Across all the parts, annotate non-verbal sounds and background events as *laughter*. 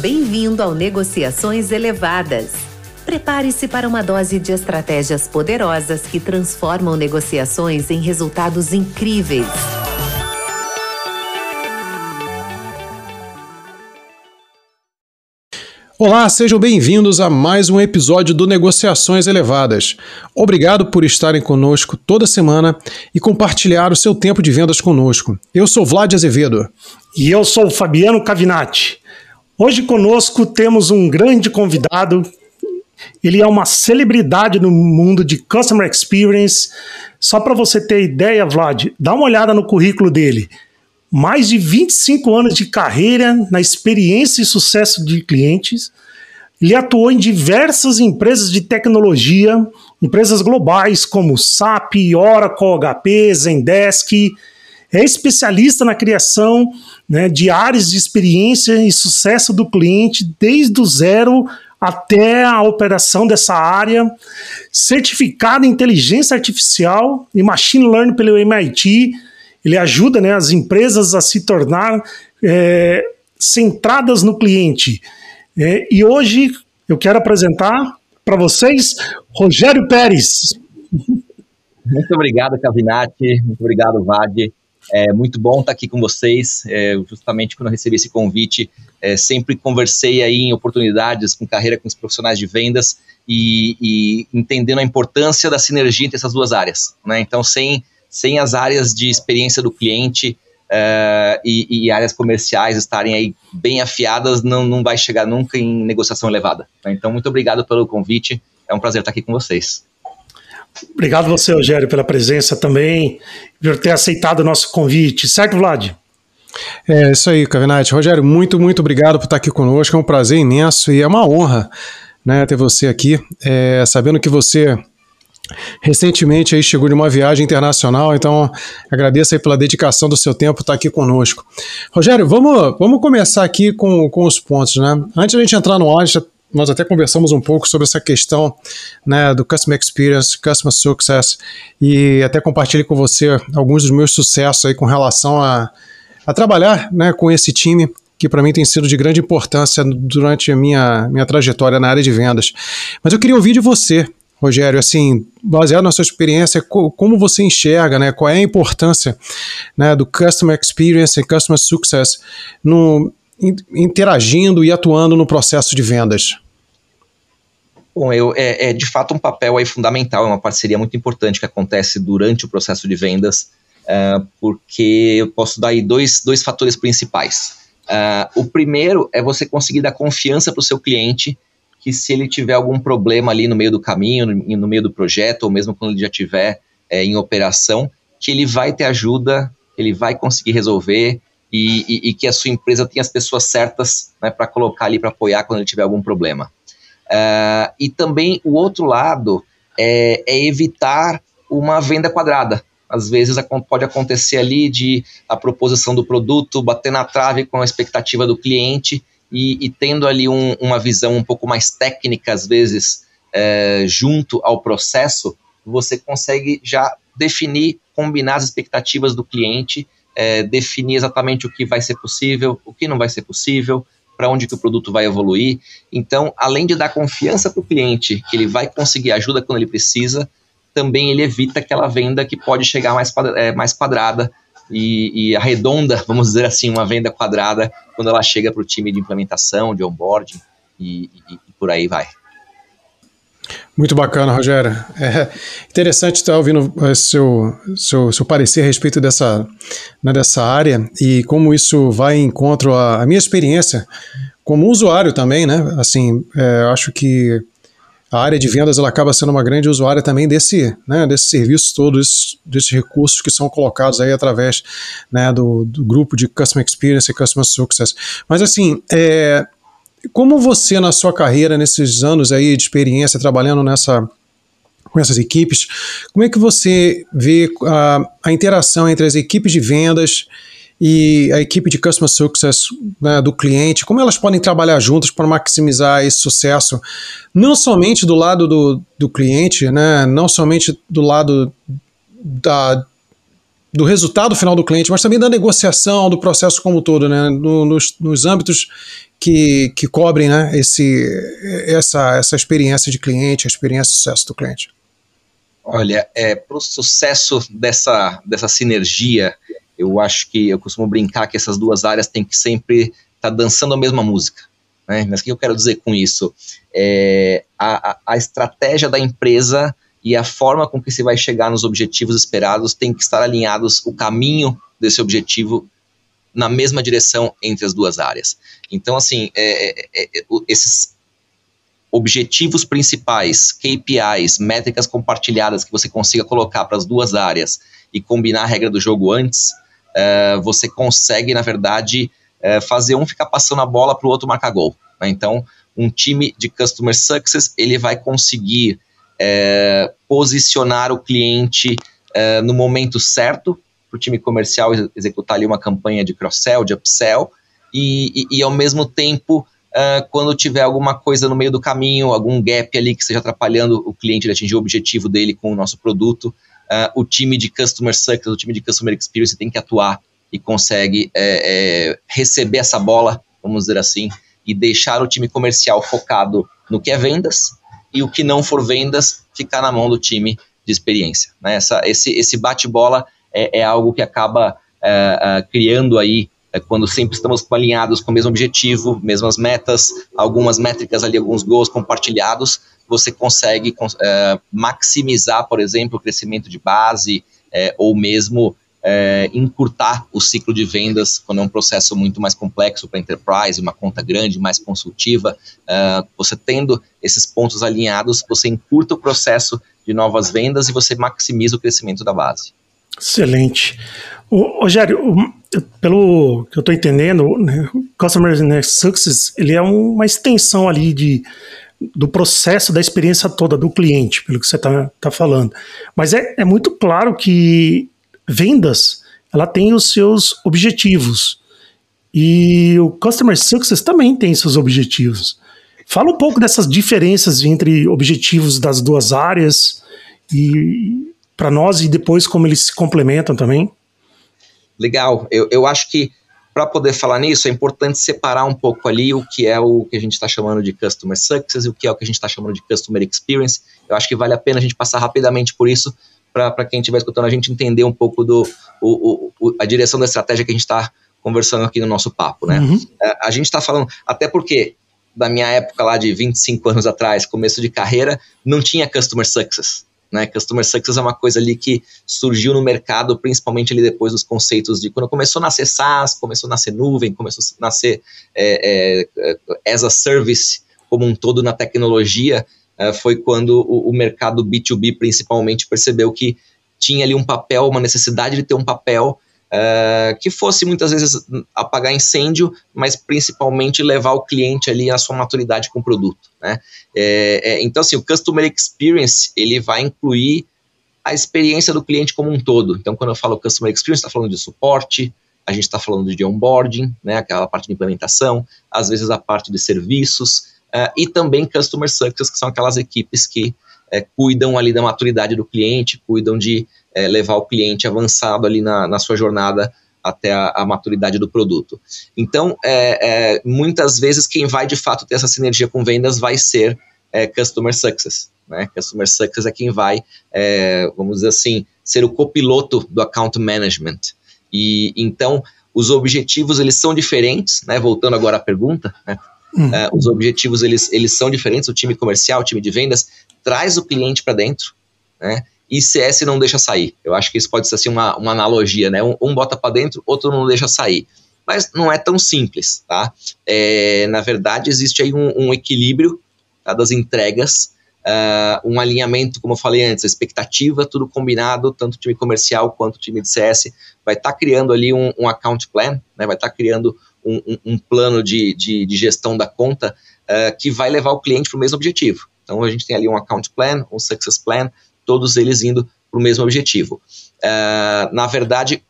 Bem-vindo ao Negociações Elevadas. Prepare-se para uma dose de estratégias poderosas que transformam negociações em resultados incríveis. Olá, sejam bem-vindos a mais um episódio do Negociações Elevadas. Obrigado por estarem conosco toda semana e compartilhar o seu tempo de vendas conosco. Eu sou Vlad Azevedo. E eu sou Fabiano Cavinati. Hoje conosco temos um grande convidado. Ele é uma celebridade no mundo de Customer Experience. Só para você ter ideia, Vlad, dá uma olhada no currículo dele mais de 25 anos de carreira na experiência e sucesso de clientes. Ele atuou em diversas empresas de tecnologia, empresas globais como SAP, Oracle, HP, Zendesk. É especialista na criação né, de áreas de experiência e sucesso do cliente desde o zero até a operação dessa área, certificado em inteligência artificial e machine learning pelo MIT, ele ajuda né, as empresas a se tornar é, centradas no cliente. É, e hoje eu quero apresentar para vocês Rogério Pérez. Muito obrigado, Cavinati. Muito obrigado, Vade. É muito bom estar aqui com vocês. É, justamente quando eu recebi esse convite, é, sempre conversei aí em oportunidades com carreira com os profissionais de vendas e, e entendendo a importância da sinergia entre essas duas áreas. Né? Então, sem sem as áreas de experiência do cliente uh, e, e, áreas comerciais estarem aí bem afiadas, não, não vai chegar nunca em negociação elevada. Né? Então, muito obrigado pelo convite. É um prazer estar aqui com vocês. Obrigado você, Rogério, pela presença também, por ter aceitado o nosso convite. Certo, Vlad? É isso aí, Cavinati. Rogério, muito, muito obrigado por estar aqui conosco. É um prazer imenso e é uma honra né, ter você aqui. É, sabendo que você recentemente aí chegou de uma viagem internacional, então agradeço aí pela dedicação do seu tempo estar aqui conosco. Rogério, vamos, vamos começar aqui com, com os pontos, né? Antes de a gente entrar no ar, nós até conversamos um pouco sobre essa questão né, do Customer Experience, Customer Success, e até compartilhei com você alguns dos meus sucessos aí com relação a, a trabalhar né, com esse time que para mim tem sido de grande importância durante a minha, minha trajetória na área de vendas. Mas eu queria ouvir de você, Rogério, assim, baseado na sua experiência, como você enxerga, né, qual é a importância né, do Customer Experience e Customer Success no, interagindo e atuando no processo de vendas? Bom, eu, é, é, de fato um papel aí fundamental, é uma parceria muito importante que acontece durante o processo de vendas, uh, porque eu posso dar aí dois, dois fatores principais. Uh, o primeiro é você conseguir dar confiança para o seu cliente que se ele tiver algum problema ali no meio do caminho, no, no meio do projeto, ou mesmo quando ele já estiver é, em operação, que ele vai ter ajuda, ele vai conseguir resolver e, e, e que a sua empresa tenha as pessoas certas né, para colocar ali para apoiar quando ele tiver algum problema. Uh, e também o outro lado é, é evitar uma venda quadrada. Às vezes pode acontecer ali de a proposição do produto bater na trave com a expectativa do cliente e, e tendo ali um, uma visão um pouco mais técnica, às vezes, é, junto ao processo, você consegue já definir, combinar as expectativas do cliente, é, definir exatamente o que vai ser possível, o que não vai ser possível, para onde que o produto vai evoluir. Então, além de dar confiança para o cliente que ele vai conseguir ajuda quando ele precisa, também ele evita aquela venda que pode chegar mais, é, mais quadrada e, e arredonda, *laughs* vamos dizer assim, uma venda quadrada quando ela chega para o time de implementação, de onboarding e, e, e por aí vai. Muito bacana, Rogério. É interessante estar ouvindo seu, seu, seu parecer a respeito dessa, né, dessa área e como isso vai em encontro à, minha experiência como usuário também, né? Assim, é, acho que a área de vendas ela acaba sendo uma grande usuária também desse, né, desse serviço todos, desses recursos que são colocados aí através né, do, do grupo de Customer Experience e Customer Success. Mas assim, é, como você na sua carreira, nesses anos aí de experiência trabalhando nessa com essas equipes, como é que você vê a, a interação entre as equipes de vendas e a equipe de Customer Success né, do cliente, como elas podem trabalhar juntas para maximizar esse sucesso, não somente do lado do, do cliente, né, não somente do lado da, do resultado final do cliente, mas também da negociação, do processo como um todo, né? No, nos, nos âmbitos que, que cobrem né? Esse, essa, essa experiência de cliente, a experiência de sucesso do cliente. Olha, é, para o sucesso dessa, dessa sinergia, eu acho que eu costumo brincar que essas duas áreas têm que sempre estar tá dançando a mesma música. Né? Mas o que eu quero dizer com isso? É, a, a estratégia da empresa e a forma com que se vai chegar nos objetivos esperados tem que estar alinhados o caminho desse objetivo na mesma direção entre as duas áreas. Então, assim, é, é, é, esses objetivos principais, KPIs, métricas compartilhadas que você consiga colocar para as duas áreas e combinar a regra do jogo antes, é, você consegue, na verdade, é, fazer um ficar passando a bola para o outro marcar gol. Né? Então, um time de Customer Success, ele vai conseguir é, posicionar o cliente é, no momento certo para o time comercial executar ali uma campanha de cross-sell, de upsell, e, e, e, ao mesmo tempo, é, quando tiver alguma coisa no meio do caminho, algum gap ali que esteja atrapalhando o cliente de atingir o objetivo dele com o nosso produto, é, o time de Customer Success, o time de Customer Experience tem que atuar e consegue é, receber essa bola, vamos dizer assim, e deixar o time comercial focado no que é vendas e o que não for vendas ficar na mão do time de experiência. Né? Essa, esse esse bate-bola é, é, algo que acaba é, é criando aí, é, quando sempre estamos alinhados com o mesmo objetivo, mesmas metas, algumas métricas ali, alguns gols compartilhados, você consegue é, maximizar, por exemplo, o crescimento de base ou mesmo é, encurtar o ciclo de vendas quando é um processo muito mais complexo para enterprise, uma conta grande, mais consultiva. Uh, você tendo esses pontos alinhados, você encurta o processo de novas vendas e você maximiza o crescimento da base. Excelente. O, Rogério, pelo que eu estou entendendo, né, Customer né, Success ele é uma extensão ali de, do processo da experiência toda do cliente, pelo que você está tá falando. Mas é, é muito claro que vendas, ela tem os seus objetivos. E o Customer Success também tem seus objetivos. Fala um pouco dessas diferenças entre objetivos das duas áreas e para nós e depois como eles se complementam também. Legal. Eu, eu acho que para poder falar nisso é importante separar um pouco ali o que é o que a gente está chamando de Customer Success e o que é o que a gente está chamando de Customer Experience. Eu acho que vale a pena a gente passar rapidamente por isso para quem estiver escutando a gente entender um pouco do o, o, a direção da estratégia que a gente está conversando aqui no nosso papo, né? Uhum. É, a gente está falando, até porque da minha época lá de 25 anos atrás, começo de carreira, não tinha Customer Success, né? Customer Success é uma coisa ali que surgiu no mercado, principalmente ali depois dos conceitos de quando começou a nascer SaaS, começou a nascer nuvem, começou a nascer é, é, é as a service como um todo na tecnologia, foi quando o, o, mercado B2B principalmente percebeu que tinha ali um papel, uma necessidade de ter um papel uh, que fosse muitas vezes apagar incêndio, mas principalmente levar o cliente ali à sua maturidade com o produto. Né? É, é, então, assim, o Customer Experience, ele vai incluir a experiência do cliente como um todo. Então, quando eu falo Customer Experience, está falando de suporte, a gente está falando de onboarding, né, aquela parte de implementação, às vezes a parte de serviços, uh, e também Customer Success, que são aquelas equipes que uh, cuidam ali da maturidade do cliente, cuidam de uh, levar o cliente avançado ali na, na sua jornada até a, a, maturidade do produto. Então, é, é, muitas vezes quem vai de fato ter essa sinergia com vendas vai ser é, Customer Success. Né? Customer Success é quem vai, é, vamos dizer assim, ser o copiloto do Account Management. E então, os objetivos eles são diferentes, né? voltando agora à pergunta, né? Uhum. Uh, os objetivos eles, eles são diferentes. O time comercial, o time de vendas, traz o cliente para dentro, né? E CS não deixa sair. Eu acho que isso pode ser assim uma, uma analogia, né? Um, um bota para dentro, outro não deixa sair. Mas não é tão simples, tá? É, na verdade, existe aí um, um equilíbrio tá, das entregas, uh, um alinhamento, como eu falei antes, a expectativa, tudo combinado, tanto o time comercial quanto o time de CS vai estar tá criando ali um, um account plan, né? Vai estar tá criando um, um, um plano de, de, de, gestão da conta uh, que vai levar o cliente para o mesmo objetivo. Então a gente tem ali um account plan, um success plan, todos eles indo para o mesmo objetivo. Uh, na verdade,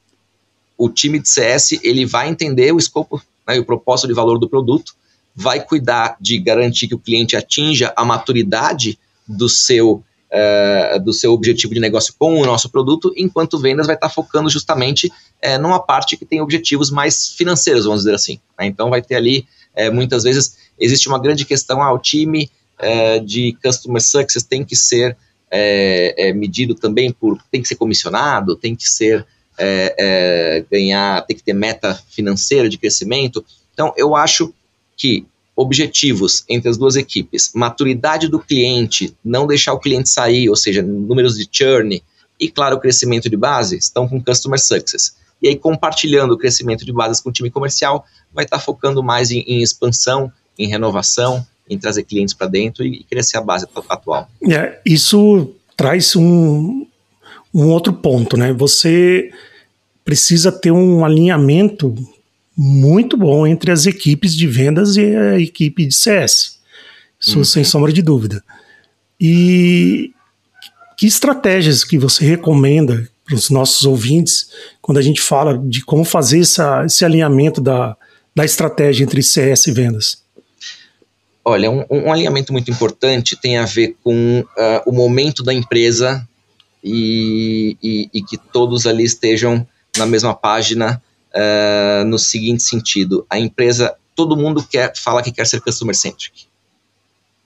o time de CS ele vai entender o escopo né, e o propósito de valor do produto, vai cuidar de garantir que o cliente atinja a maturidade do seu uh, do seu objetivo de negócio com o nosso produto, enquanto vendas vai estar tá focando justamente uh, numa parte que tem objetivos mais financeiros, vamos dizer assim. Né? Então vai ter ali, uh, muitas vezes, existe uma grande questão, ah, o time de Customer Success tem que ser medido também por, tem que ser comissionado, tem que ser, ganhar, tem que ter meta financeira de crescimento. Então eu acho que objetivos entre as duas equipes, maturidade do cliente, não deixar o cliente sair, ou seja, números de churn, e claro, o crescimento de base, estão com Customer Success. E aí, compartilhando o crescimento de bases com o time comercial, vai estar tá focando mais em, em, expansão, em renovação, em trazer clientes para dentro e, crescer a base atual. É, isso traz um, um outro ponto, né? Você precisa ter um alinhamento muito bom entre as equipes de vendas e a equipe de CS. Isso uhum. sem sombra de dúvida. E que estratégias que você recomenda para os nossos ouvintes quando a gente fala de como fazer essa, esse alinhamento da, da estratégia entre CS e vendas? Olha, um, um alinhamento muito importante tem a ver com uh, o momento da empresa e, e, e que todos ali estejam na mesma página uh, no seguinte sentido: a empresa, todo mundo quer fala que quer ser customer centric.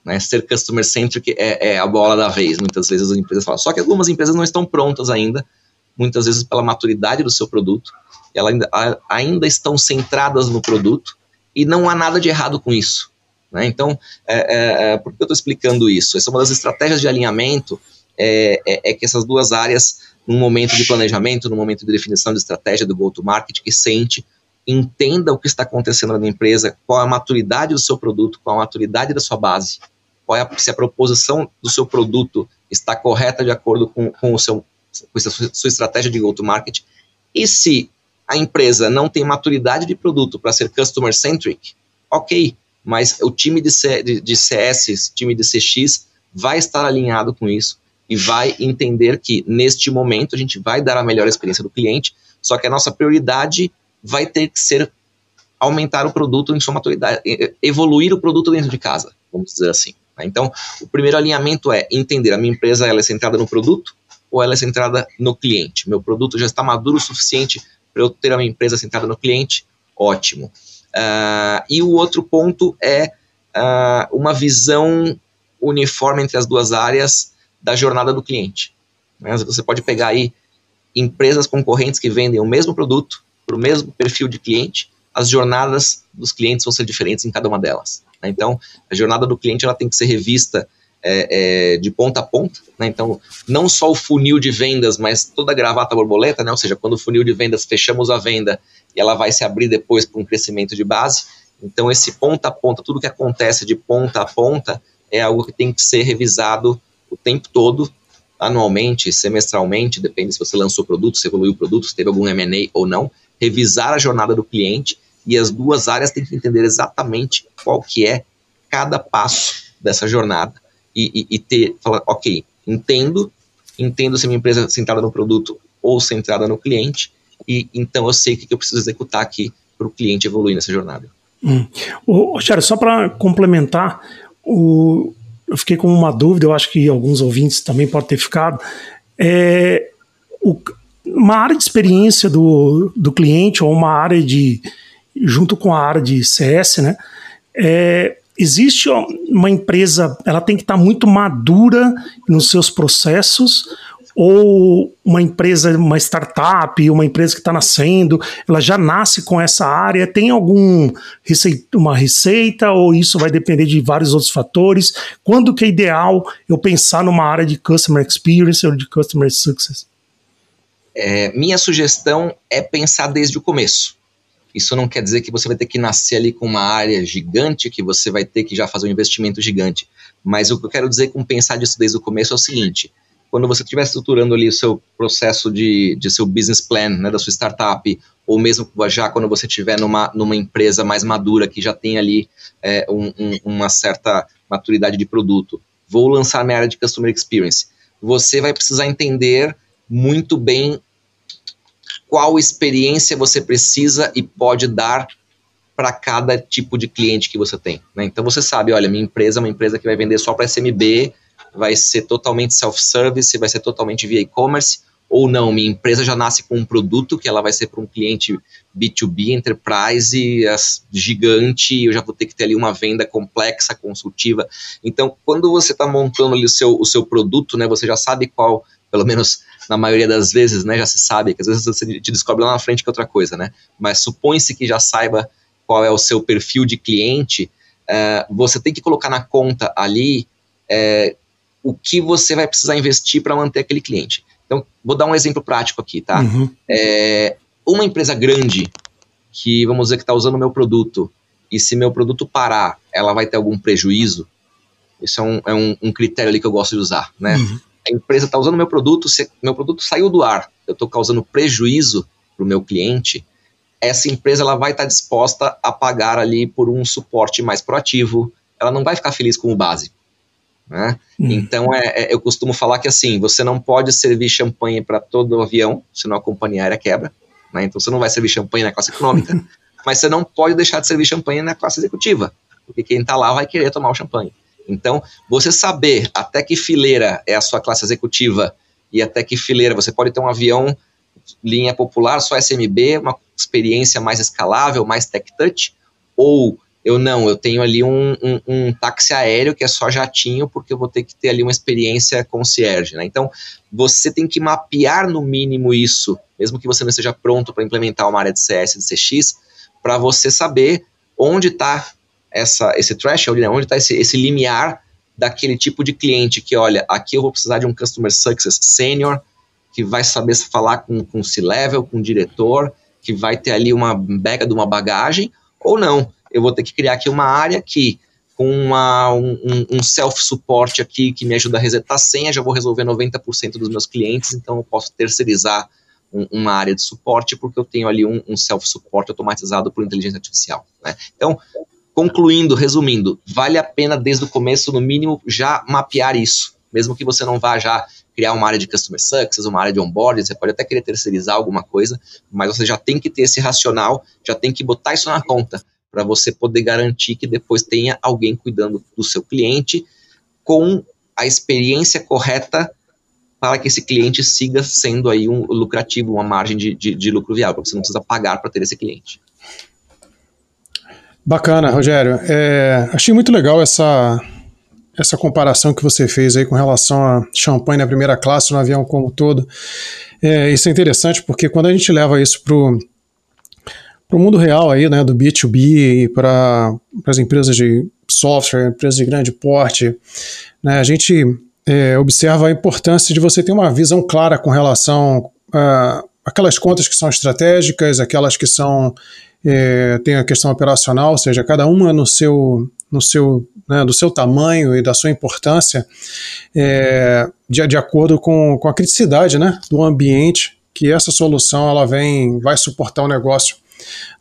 Né? Ser customer centric é, é, a bola da vez. Muitas vezes as empresas falam. Só que algumas empresas não estão prontas ainda, muitas vezes pela maturidade do seu produto, elas ainda, ainda estão centradas no produto e não há nada de errado com isso. Né? Então, é, é, é por que eu estou explicando isso? Essa é uma das estratégias de alinhamento, é, é, é que essas duas áreas num momento de planejamento, num momento de definição de estratégia do go-to-market, que sente, entenda o que está acontecendo na empresa, qual é a maturidade do seu produto, qual é a maturidade da sua base, qual é a, se a proposição do seu produto está correta de acordo com, com, o seu, com a sua estratégia de go-to-market, e se a empresa não tem maturidade de produto para ser customer-centric, ok, mas o time de, C, de, de CS, time de CX, vai estar alinhado com isso, e vai entender que neste momento a gente vai dar a melhor experiência do cliente, só que a nossa prioridade vai ter que ser aumentar o produto em sua maturidade, evoluir o produto dentro de casa, vamos dizer assim. Né? Então, o primeiro alinhamento é entender a minha empresa ela é centrada no produto ou ela é centrada no cliente. Meu produto já está maduro o suficiente para eu ter a minha empresa centrada no cliente? Ótimo. Uh, e o outro ponto é uh, uma visão uniforme entre as duas áreas da jornada do cliente. Né? Você pode pegar aí empresas concorrentes que vendem o mesmo produto para o mesmo perfil de cliente, as jornadas dos clientes vão ser diferentes em cada uma delas. Né? Então, a jornada do cliente ela tem que ser revista é, é, de ponta a ponta. Né? Então, não só o funil de vendas, mas toda a gravata borboleta, né? ou seja, quando o funil de vendas fechamos a venda e ela vai se abrir depois para um crescimento de base. Então, esse ponta a ponta, tudo que acontece de ponta a ponta, é algo que tem que ser revisado o tempo todo, anualmente, semestralmente, depende se você lançou produto, se evoluiu o produto, se teve algum M&A ou não, revisar a jornada do cliente e as duas áreas têm que entender exatamente qual que é cada passo dessa jornada e, e, e ter, falar, ok, entendo, entendo se minha empresa é centrada no produto ou centrada no cliente e então eu sei o que eu preciso executar aqui para o cliente evoluir nessa jornada. Hum. O, só para complementar, o, eu fiquei com uma dúvida, eu acho que alguns ouvintes também podem ter ficado. É, o, uma área de experiência do, do cliente ou uma área de junto com a área de CS, né? É, existe uma empresa, ela tem que estar muito madura nos seus processos ou uma empresa, uma startup, uma empresa que está nascendo, ela já nasce com essa área? Tem algum receita, uma receita ou isso vai depender de vários outros fatores? Quando que é ideal eu pensar numa área de customer experience ou de customer success? É, minha sugestão é pensar desde o começo. Isso não quer dizer que você vai ter que nascer ali com uma área gigante, que você vai ter que já fazer um investimento gigante. Mas o que eu quero dizer com pensar disso desde o começo é o seguinte: quando você estiver estruturando ali o seu processo de, de seu business plan, né, da sua startup, ou mesmo já quando você estiver numa, numa empresa mais madura, que já tem ali é, um, um, uma certa maturidade de produto, vou lançar minha área de Customer Experience, você vai precisar entender muito bem qual experiência você precisa e pode dar para cada tipo de cliente que você tem. Né? Então você sabe, olha, minha empresa é uma empresa que vai vender só para SMB, vai ser totalmente self-service, vai ser totalmente via e-commerce, ou não, minha empresa já nasce com um produto que ela vai ser para um cliente B2B, enterprise, gigante, eu já vou ter que ter ali uma venda complexa, consultiva. Então, quando você está montando ali o seu, o seu produto, né, você já sabe qual, pelo menos na maioria das vezes, né, já se sabe, que às vezes você te descobre lá na frente que é outra coisa, né, mas supõe-se que já saiba qual é o seu perfil de cliente, é, você tem que colocar na conta ali é, o que você vai precisar investir para manter aquele cliente. Então, vou dar um exemplo prático aqui, tá? Uhum. É, uma empresa grande que, vamos dizer, que está usando o meu produto, e se meu produto parar, ela vai ter algum prejuízo, isso é um, é um, um critério ali que eu gosto de usar, né? Uhum. A empresa está usando meu produto, se meu produto saiu do ar, eu estou causando prejuízo para o meu cliente, essa empresa ela vai estar tá disposta a pagar ali por um suporte mais proativo, ela não vai ficar feliz com o básico. Né? Hum. Então, é, é, eu costumo falar que assim, você não pode servir champanhe para todo o avião, senão a companhia aérea quebra. Né? Então, você não vai servir champanhe na classe econômica, *laughs* mas você não pode deixar de servir champanhe na classe executiva, porque quem está lá vai querer tomar o champanhe. Então, você saber até que fileira é a sua classe executiva e até que fileira você pode ter um avião linha popular, só SMB, uma experiência mais escalável, mais tech touch, ou eu não, eu tenho ali um, um, um, táxi aéreo que é só jatinho, porque eu vou ter que ter ali uma experiência concierge, né? Então, você tem que mapear no mínimo isso, mesmo que você não esteja pronto para implementar uma área de CS, de CX, para você saber onde está esse threshold, né? onde está esse, esse limiar daquele tipo de cliente que, olha, aqui eu vou precisar de um Customer Success Senior, que vai saber falar com, com C-Level, com o diretor, que vai ter ali uma bega de uma bagagem, ou não eu vou ter que criar aqui uma área que com uma, um, um self-support aqui que me ajuda a resetar a senha, já vou resolver 90% dos meus clientes, então eu posso terceirizar um, uma área de suporte porque eu tenho ali um, um self-support automatizado por inteligência artificial. Né? Então, concluindo, resumindo, vale a pena desde o começo, no mínimo, já mapear isso, mesmo que você não vá já criar uma área de customer success, uma área de onboarding, você pode até querer terceirizar alguma coisa, mas você já tem que ter esse racional, já tem que botar isso na conta para você poder garantir que depois tenha alguém cuidando do seu cliente com a experiência correta para que esse cliente siga sendo aí um lucrativo, uma margem de, de, de lucro viável, você não precisa pagar para ter esse cliente. Bacana, Rogério. É, achei muito legal essa, essa comparação que você fez aí com relação a champanhe na primeira classe, no avião como todo. É, isso é interessante porque quando a gente leva isso para para o mundo real aí, né, do B2B para as empresas de software, empresas de grande porte, né, a gente é, observa a importância de você ter uma visão clara com relação a aquelas contas que são estratégicas, aquelas que são é, tem a questão operacional, ou seja, cada uma no seu no seu né, do seu tamanho e da sua importância é, de, de acordo com, com a criticidade né, do ambiente que essa solução ela vem vai suportar o negócio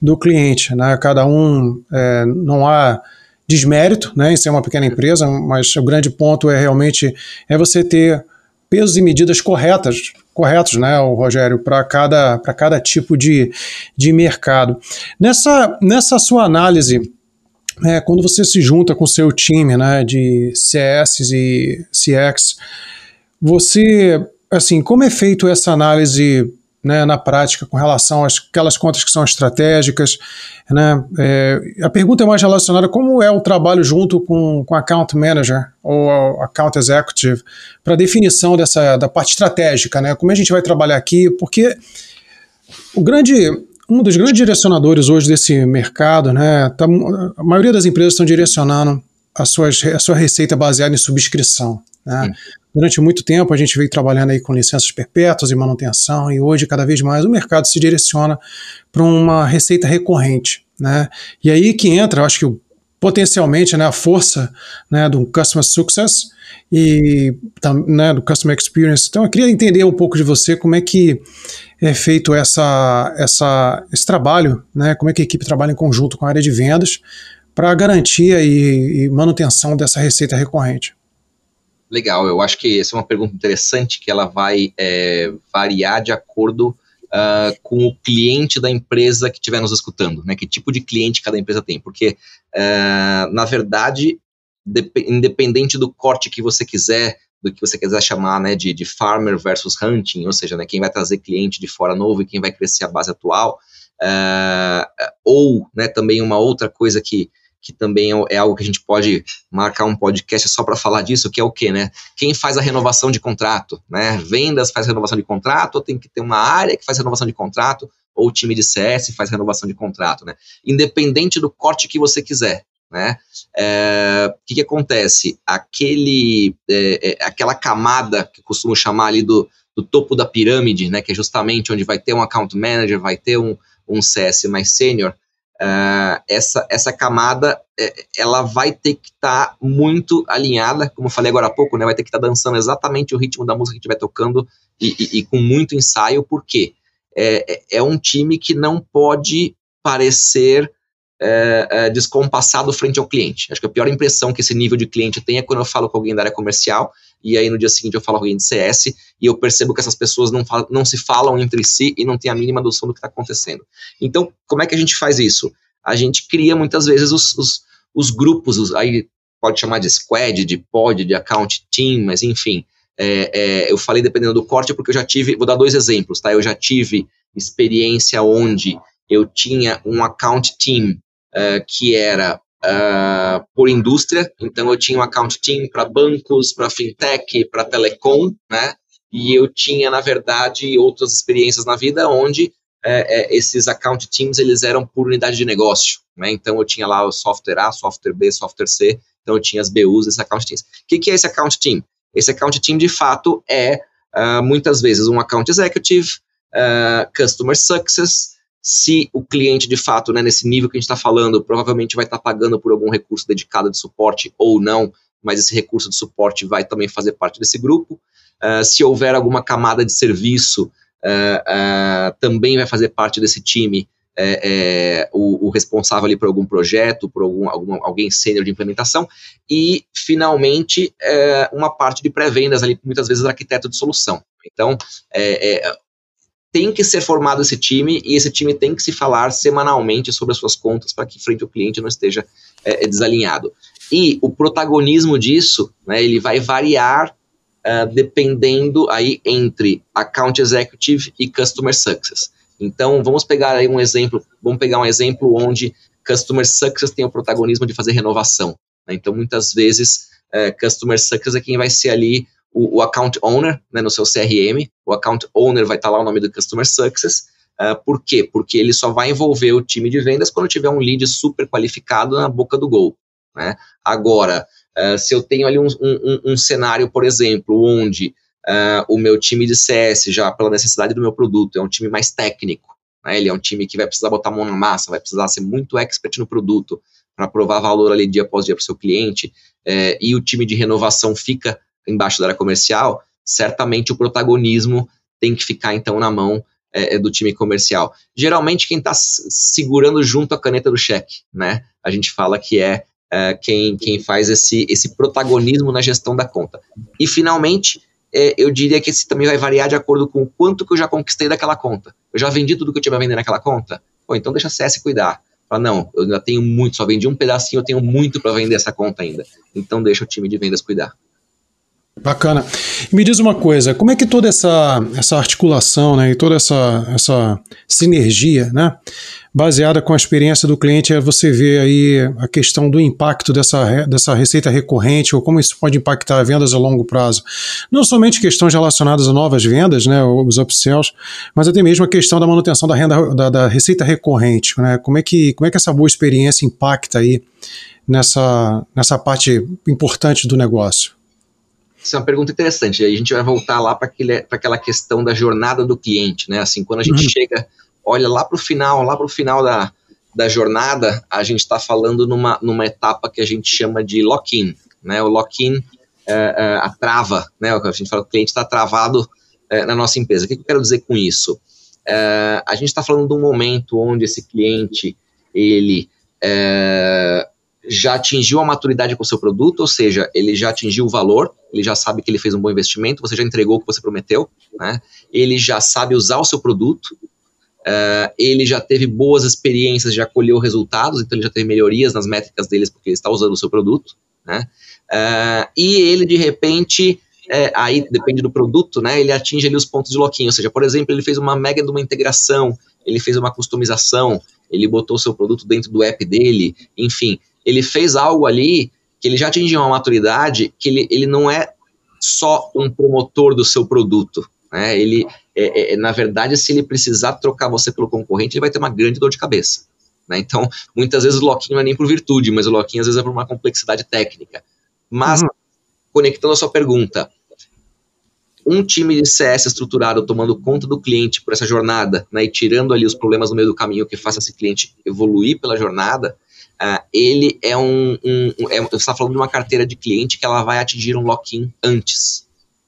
do cliente. Né? Cada um, é, não há desmérito né, em ser uma pequena empresa, mas o grande ponto é realmente é você ter pesos e medidas corretas, corretos, né, Rogério, para cada, cada tipo de, de mercado. Nessa, nessa sua análise, é, quando você se junta com seu time né, de CS e CX, você, assim, como é feito essa análise né, na prática com relação às aquelas contas que são estratégicas. Né? É, a pergunta é mais relacionada como é o trabalho junto com, com account manager ou account executive para definição dessa da parte estratégica, né? Como a gente vai trabalhar aqui? Porque o grande um dos grandes direcionadores hoje desse mercado, né? Tá, a maioria das empresas estão direcionando a, suas, a sua receita baseada em subscrição. Né? Durante muito tempo a gente veio trabalhando aí com licenças perpétuas e manutenção e hoje cada vez mais o mercado se direciona para uma receita recorrente, né? E aí que entra, acho que potencialmente, né, a força, né, do customer success e né, do customer experience. Então eu queria entender um pouco de você como é que é feito essa, essa, esse trabalho, né? Como é que a equipe trabalha em conjunto com a área de vendas para garantia e, e manutenção dessa receita recorrente. Legal, eu acho que essa é uma pergunta interessante que ela vai é, variar de acordo uh, com o cliente da empresa que estiver nos escutando, né? Que tipo de cliente cada empresa tem, porque uh, na verdade independente do corte que você quiser, do que você quiser chamar né, de, de farmer versus hunting, ou seja, né, quem vai trazer cliente de fora novo e quem vai crescer a base atual, uh, ou né, também uma outra coisa que, que também é, é algo que a gente pode marcar um podcast só para falar disso, que é o quê, né? Quem faz a renovação de contrato, né? Vendas faz renovação de contrato, ou tem que ter uma área que faz renovação de contrato, ou o time de CS faz renovação de contrato, né? Independente do corte que você quiser, né? É, o que, que, acontece? Aquele, é, é, aquela camada que eu costumo chamar ali do, do, topo da pirâmide, né? Que é justamente onde vai ter um account manager, vai ter um, um CS mais sênior. Uh, essa, essa camada é, ela vai ter que estar tá muito alinhada, como eu falei agora há pouco, né, vai ter que estar tá dançando exatamente o ritmo da música que estiver tocando e, e, e, com muito ensaio, porque é, é, é um time que não pode parecer é, é, descompassado frente ao cliente. Acho que a pior impressão que esse nível de cliente tem é quando eu falo com alguém da área comercial e aí no dia seguinte eu falo alguém de CS e eu percebo que essas pessoas não, falam, não se falam entre si e não têm a mínima noção do que está acontecendo. Então, como é que a gente faz isso? A gente cria muitas vezes os, os, os grupos, os, aí pode chamar de squad, de pod, de account team, mas enfim. É, é, eu falei dependendo do corte porque eu já tive, vou dar dois exemplos, tá? Eu já tive experiência onde eu tinha um account team uh, que era uh, por indústria, então eu tinha um account team para bancos, para fintech, para telecom, né? E eu tinha, na verdade, outras experiências na vida onde é, é, esses account teams eles eram por unidade de negócio, né? Então eu tinha lá o software A, software B, software C, então eu tinha as BUs desses account teams. O que, que é esse account team? Esse account team, de fato, é uh, muitas vezes um account executive, uh, customer success, se o cliente, de fato, né, nesse nível que a gente está falando, provavelmente vai estar tá pagando por algum recurso dedicado de suporte ou não, mas esse recurso de suporte vai também fazer parte desse grupo. Uh, se houver alguma camada de serviço, uh, uh, também vai fazer parte desse time é, é, o, o, responsável ali por algum projeto, por algum, alguém sênior de implementação, e, finalmente, é, uma parte de pré-vendas ali, muitas vezes arquiteto de solução. Então, tem que ser formado esse time e esse time tem que se falar semanalmente sobre as suas contas para que frente ao cliente não esteja é, é, desalinhado. E o protagonismo disso, né, ele vai variar uh, dependendo aí entre account executive e customer success. Então, vamos pegar aí um exemplo, vamos pegar um exemplo onde customer success tem o protagonismo de fazer renovação. Né? Então, muitas vezes, uh, customer success é quem vai ser ali o, o account owner né, no seu CRM. O account owner vai estar lá o nome do Customer Success. Uh, por quê? Porque ele só vai envolver o time de vendas quando tiver um lead super qualificado na boca do gol. Né? Agora, uh, se eu tenho ali um, um, um cenário, por exemplo, onde uh, o meu time de CS, já pela necessidade do meu produto, é um time mais técnico, né? ele é um time que vai precisar botar a mão na massa, vai precisar ser muito expert no produto para provar valor ali dia após dia para o seu cliente, eh, e o time de renovação fica embaixo da área comercial, certamente o protagonismo tem que ficar então na mão é, é do time comercial. Geralmente quem está segurando junto a caneta do cheque, né? A gente fala que é, é, quem, quem faz esse, esse protagonismo na gestão da conta. E finalmente, é, eu diria que esse também vai variar de acordo com o quanto que eu já conquistei daquela conta. Eu já vendi tudo que eu tinha para vender naquela conta? Pô, então deixa a CS cuidar. Fala, não, eu ainda tenho muito, só vendi um pedacinho, eu tenho muito para vender essa conta ainda. Então deixa o time de vendas cuidar. Bacana. Me diz uma coisa, como é que toda essa, essa articulação né, e toda essa, essa sinergia, né, baseada com a experiência do cliente, é você vê aí a questão do impacto dessa, dessa receita recorrente ou como isso pode impactar vendas a longo prazo. Não somente questões relacionadas a novas vendas, né, os upsells, mas até mesmo a questão da manutenção da renda da, da receita recorrente. Né, como, é que, como é que essa boa experiência impacta aí nessa, nessa parte importante do negócio? Isso é uma pergunta interessante. Aí a gente vai voltar lá para aquela questão da jornada do cliente, né? Assim, quando a gente uhum. chega, olha lá para o final, lá para o final da, da jornada, a gente está falando numa, numa etapa que a gente chama de lock-in, né? O lock-in, é, é, a trava, né? A gente fala que o cliente está travado é, na nossa empresa. O que, que, eu quero dizer com isso? É, a gente está falando de um momento onde esse cliente, ele é, já atingiu a maturidade com o seu produto, ou seja, ele já atingiu o valor, ele já sabe que ele fez um bom investimento, você já entregou o que você prometeu, né? ele já sabe usar o seu produto, uh, ele já teve boas experiências, já colheu resultados, então ele já teve melhorias nas métricas deles porque ele está usando o seu produto. né? Uh, e ele, de repente, é, aí depende do produto, né? Ele atinge ali os pontos de lock-in. Ou seja, por exemplo, ele fez uma mega de uma integração, ele fez uma customização, ele botou o seu produto dentro do app dele, enfim, ele fez algo ali que ele já atingiu uma maturidade que ele, ele não é só um promotor do seu produto. Né? Ele, é, é, na verdade, se ele precisar trocar você pelo concorrente, ele vai ter uma grande dor de cabeça. Né? Então, muitas vezes o lock-in não é nem por virtude, mas o lock-in às vezes é por uma complexidade técnica. Mas, uhum. conectando a sua pergunta, um time de CS estruturado tomando conta do cliente por essa jornada, né, e tirando ali os problemas no meio do caminho que faça esse cliente evoluir pela jornada, uh, ele é um, um, um é, você está falando de uma carteira de cliente que ela vai atingir um lock-in antes.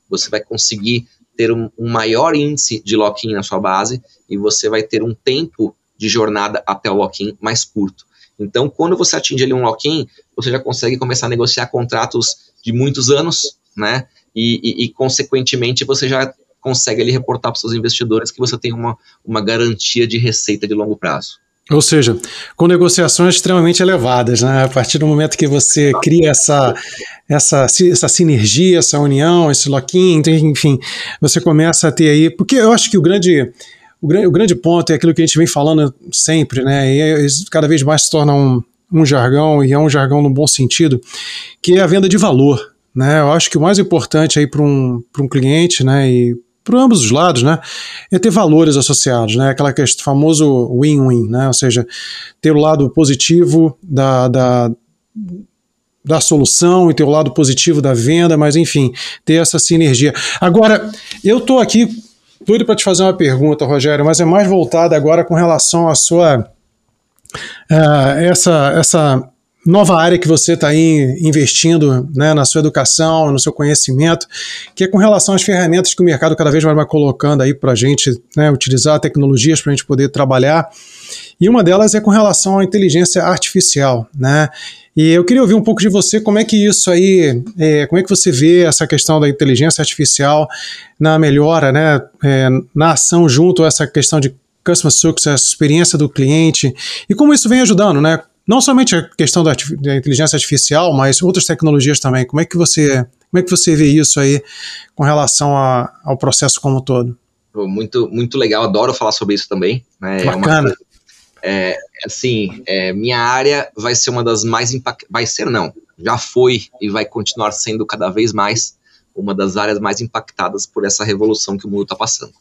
Você vai conseguir ter um, um maior índice de lock-in na sua base e você vai ter um tempo de jornada até o lock-in mais curto. Então, quando você atinge ali um lock-in, você já consegue começar a negociar contratos de muitos anos, né? E, e, e consequentemente, você já consegue ali reportar para os seus investidores que você tem uma, uma garantia de receita de longo prazo. Ou seja, com negociações extremamente elevadas, né? A partir do momento que você cria essa, essa, essa sinergia, essa união, esse lock-in, enfim, você começa a ter aí. Porque eu acho que o grande, o, o grande ponto é aquilo que a gente vem falando sempre, né? E é, cada vez mais se torna um, um jargão, e é um jargão no bom sentido, que é a venda de valor. Né? Eu acho que o mais importante aí para um, um cliente, né, e para ambos os lados, né, é ter valores associados, né, aquela questão, famoso win-win, né, ou seja, ter o lado positivo da, da, da solução e ter o lado positivo da venda, mas enfim, ter essa sinergia. Agora, eu estou aqui doido para te fazer uma pergunta, Rogério, mas é mais voltada agora com relação à sua uh, essa essa nova área que você está aí investindo né, na sua educação, no seu conhecimento, que é com relação às ferramentas que o mercado cada vez mais vai colocando aí para a gente né, utilizar tecnologias para a gente poder trabalhar. E uma delas é com relação à inteligência artificial, né? E eu queria ouvir um pouco de você, como é que isso aí, é, como é que você vê essa questão da inteligência artificial na melhora, né, é, na ação junto a essa questão de customer success, experiência do cliente, e como isso vem ajudando, né? Não somente a questão da, da, inteligência artificial, mas outras tecnologias também. Como é que você, como é que você vê isso aí com relação a, ao processo como um todo? Muito, muito legal, adoro falar sobre isso também. Né? Bacana. É, é assim, é, minha área vai ser uma das mais impactantes, vai ser não, já foi e vai continuar sendo cada vez mais uma das áreas mais impactadas por essa revolução que o mundo está passando.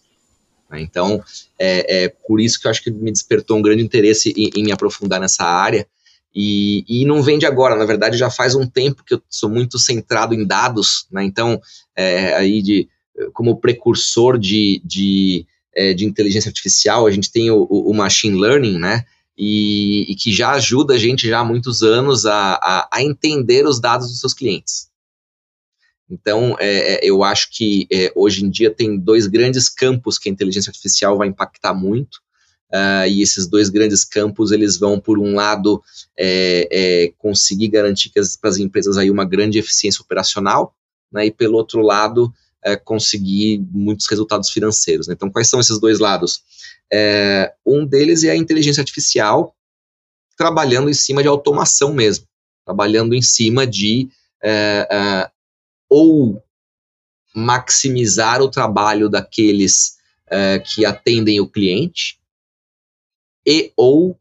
Né? Então, é, é, por isso que eu acho que me despertou um grande interesse em, em me aprofundar nessa área. E, e, não vem de agora, na verdade já faz um tempo que eu sou muito centrado em dados, né? Então, é, aí de, como precursor de, de, é, de, inteligência artificial, a gente tem o, o machine learning, né? E, e, que já ajuda a gente já há muitos anos a, a, a entender os dados dos seus clientes. Então, é, é, eu acho que é, hoje em dia tem dois grandes campos que a inteligência artificial vai impactar muito. Uh, e esses dois grandes campos eles vão por um lado é, é, conseguir garantir para as empresas aí uma grande eficiência operacional, né, e pelo outro lado é, conseguir muitos resultados financeiros. Né? Então, quais são esses dois lados? um deles é a inteligência artificial trabalhando em cima de automação mesmo, trabalhando em cima de ou maximizar o trabalho daqueles que atendem o cliente e ou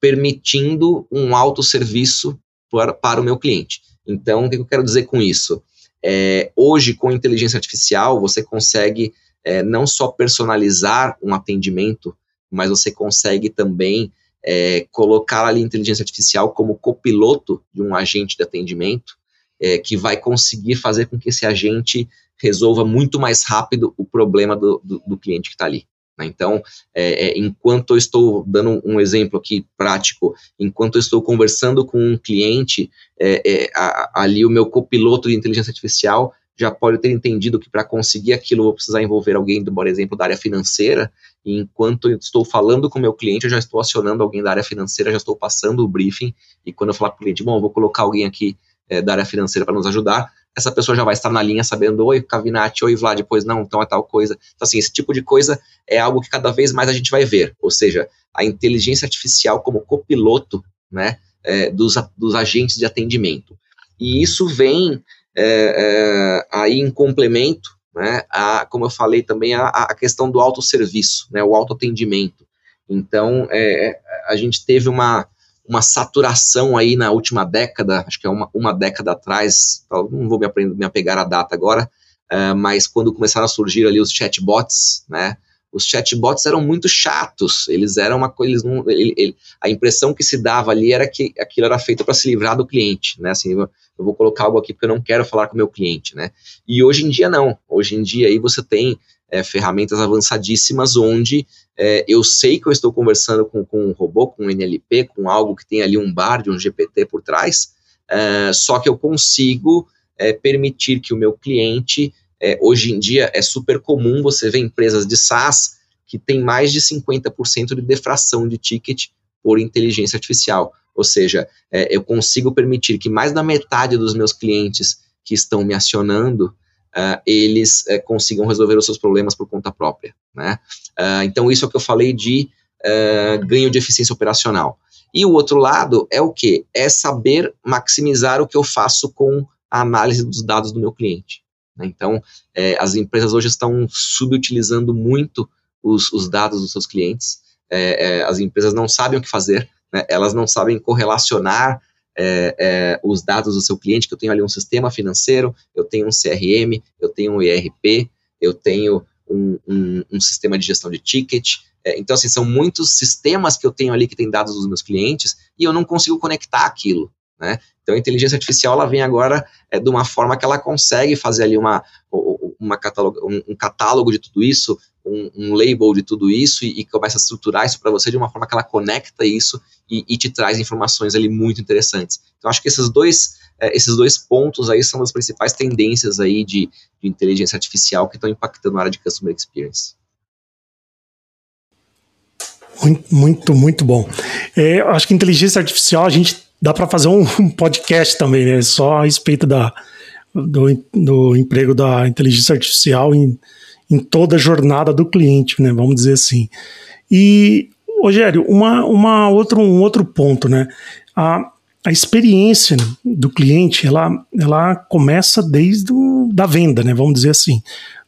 permitindo um autosserviço para, para o meu cliente. Então, o que eu quero dizer com isso? É, hoje, com inteligência artificial, você consegue é, não só personalizar um atendimento, mas você consegue também é, colocar ali inteligência artificial como copiloto de um agente de atendimento é, que vai conseguir fazer com que esse agente resolva muito mais rápido o problema do, do, do cliente que está ali. Né? Então, é, é, enquanto eu estou dando um exemplo aqui prático, enquanto eu estou conversando com um cliente, é, é, a, ali o meu copiloto de inteligência artificial já pode ter entendido que para conseguir aquilo eu vou precisar envolver alguém, por exemplo, da área financeira, e enquanto eu estou falando com o meu cliente, eu já estou acionando alguém da área financeira, já estou passando o briefing, e quando eu falar para o cliente, bom, vou colocar alguém aqui é, da área financeira para nos ajudar, essa pessoa já vai estar na linha sabendo, oi, Cavinati, oi, Vlad, depois não, então é tal coisa. Então, assim, esse tipo de coisa é algo que cada vez mais a gente vai ver, ou seja, a inteligência artificial como copiloto, né, é, dos, dos agentes de atendimento. E isso vem é, é, aí em complemento, né, a, como eu falei também, a, a questão do autosserviço, né, o autoatendimento. Então, é, a gente teve uma, uma saturação aí na última década, acho que é uma, uma década atrás, não vou me, aprender, me apegar à data agora, uh, mas quando começaram a surgir ali os chatbots, né, os chatbots eram muito chatos, eles eram uma coisa, ele, ele, a impressão que se dava ali era que aquilo era feito para se livrar do cliente, né, assim, eu, eu vou colocar algo aqui porque eu não quero falar com o meu cliente, né, e hoje em dia não, hoje em dia aí você tem é, ferramentas avançadíssimas onde é, eu sei que eu estou conversando com, com um robô, com um NLP, com algo que tem ali um bar de um GPT por trás, é, só que eu consigo é, permitir que o meu cliente, é, hoje em dia é super comum você ver empresas de SaaS que tem mais de 50% de defração de ticket por inteligência artificial. Ou seja, é, eu consigo permitir que mais da metade dos meus clientes que estão me acionando uh, eles uh, consigam resolver os seus problemas por conta própria. Né? Uh, então, isso é o que eu falei de ganho de eficiência operacional. E o outro lado é o que? É saber maximizar o que eu faço com a análise dos dados do meu cliente. Né? Então, é, as empresas hoje estão subutilizando muito os, os dados dos seus clientes. As empresas não sabem o que fazer, né? elas não sabem correlacionar é, é, os dados do seu cliente, que eu tenho ali um sistema financeiro, eu tenho um CRM, eu tenho um ERP, eu tenho um, um, um sistema de gestão de ticket. É, então, assim, são muitos sistemas que eu tenho ali que tem dados dos meus clientes e eu não consigo conectar aquilo. Né? Então, a inteligência artificial ela vem agora é, de uma forma que ela consegue fazer ali uma, uma um, um catálogo de tudo isso, um, um, label de tudo isso e, e começa a estruturar isso para você de uma forma que ela conecta isso e, e, te traz informações ali muito interessantes. Então, acho que esses dois, é, esses dois pontos aí são as principais tendências aí de, de inteligência artificial que estão impactando a área de Customer Experience. Muito, muito, bom. É, acho que inteligência artificial a gente dá para fazer um, um, podcast também, né? Só a respeito da, do, do emprego da inteligência artificial em, em toda a jornada do cliente, né? Vamos dizer assim. E, Rogério, uma, uma outro, um outro ponto, né? A, a experiência do cliente, ela, ela começa desde o, da venda, né? Vamos dizer assim.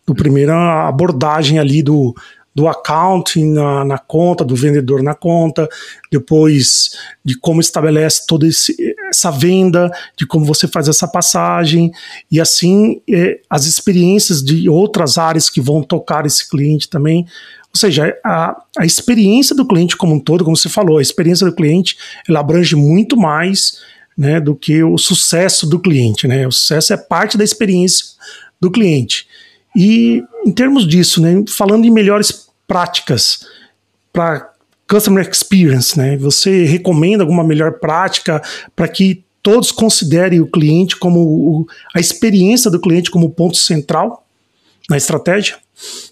Do primeira abordagem ali do, do accounting na, na, conta, do vendedor na conta, depois de como estabelece toda esse, essa venda, de como você faz essa passagem, e assim é, as experiências de outras áreas que vão tocar esse cliente também. Ou seja, a, a experiência do cliente como um todo, como você falou, a experiência do cliente ela abrange muito mais né, do que o sucesso do cliente. Né? O sucesso é parte da experiência do cliente. E em termos disso, né, falando em melhores práticas para customer experience, né? Você recomenda alguma melhor prática para que todos considerem o cliente como o, a experiência do cliente como ponto central na estratégia?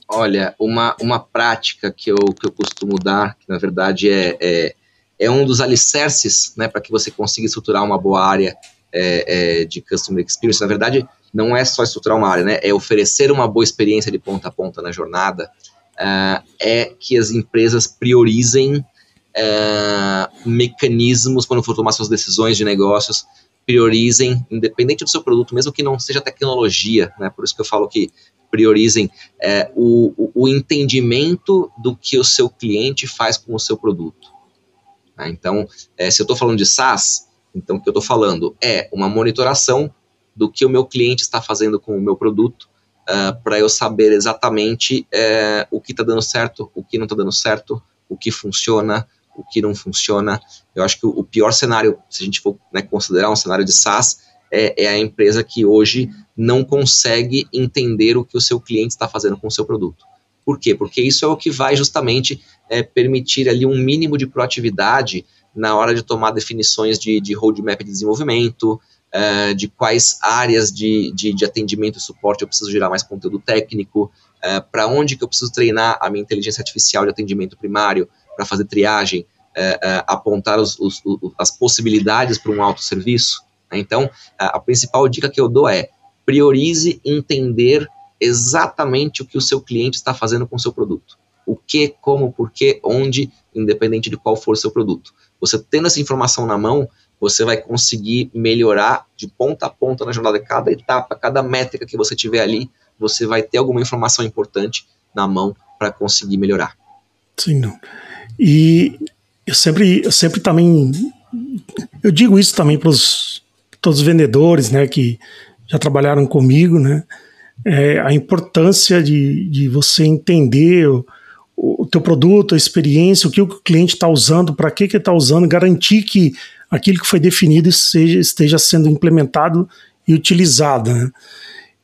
Olha, uma, uma prática que eu, que eu costumo dar, que na verdade é, é, é um dos alicerces né, para que você consiga estruturar uma boa área é, é, de Customer Experience. Na verdade, não é só estruturar uma área, né, é oferecer uma boa experiência de ponta a ponta na jornada uh, é que as empresas priorizem uh, mecanismos quando for tomar suas decisões de negócios, priorizem, independente do seu produto, mesmo que não seja tecnologia, né? Por isso que eu falo que priorizem é, o, o, entendimento do que o seu cliente faz com o seu produto. Né? Então, é, se eu estou falando de SaaS, então o que eu estou falando é uma monitoração do que o meu cliente está fazendo com o meu produto uh, ah, para eu saber exatamente uh, o que está dando certo, o que não está dando certo, o que funciona, o que não funciona. Eu acho que o, o pior cenário, se a gente for né, considerar um cenário de SaaS, é, é, a empresa que hoje não consegue entender o que o seu cliente está fazendo com o seu produto. Por quê? Porque isso é o que vai justamente é, permitir ali um mínimo de proatividade na hora de tomar definições de, de roadmap de desenvolvimento, uh, de quais áreas de, de, de, atendimento e suporte eu preciso gerar mais conteúdo técnico, uh, eh, para onde que eu preciso treinar a minha inteligência artificial de atendimento primário para fazer triagem, uh, apontar os, os, os, as possibilidades para um autosserviço. Né? Então, a principal dica que eu dou é priorize entender exatamente o que o seu cliente está fazendo com o seu produto. O que, como, por que, onde, independente de qual for o seu produto. Você tendo essa informação na mão, você vai conseguir melhorar de ponta a ponta na jornada. Cada etapa, cada métrica que você tiver ali, você vai ter alguma informação importante na mão para conseguir melhorar. Sim, não. E eu sempre, eu sempre também, eu digo isso também para todos os vendedores, né, que já trabalharam comigo, né, é, a importância de, de você entender o, o teu produto, a experiência, o que o cliente está usando, para que, que está usando, garantir que aquilo que foi definido seja, esteja sendo implementado e utilizado. Né?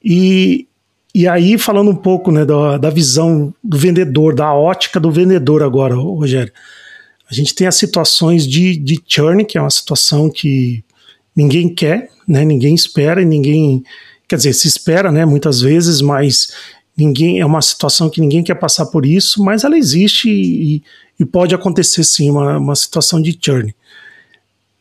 E, e aí, falando um pouco né, da, da visão do vendedor, da ótica do vendedor agora, Rogério, a gente tem as situações de, de churn, que é uma situação que ninguém quer, né, ninguém espera ninguém. Quer dizer, se espera né, muitas vezes, mas ninguém é uma situação que ninguém quer passar por isso, mas ela existe e, e pode acontecer sim, uma, uma situação de churn.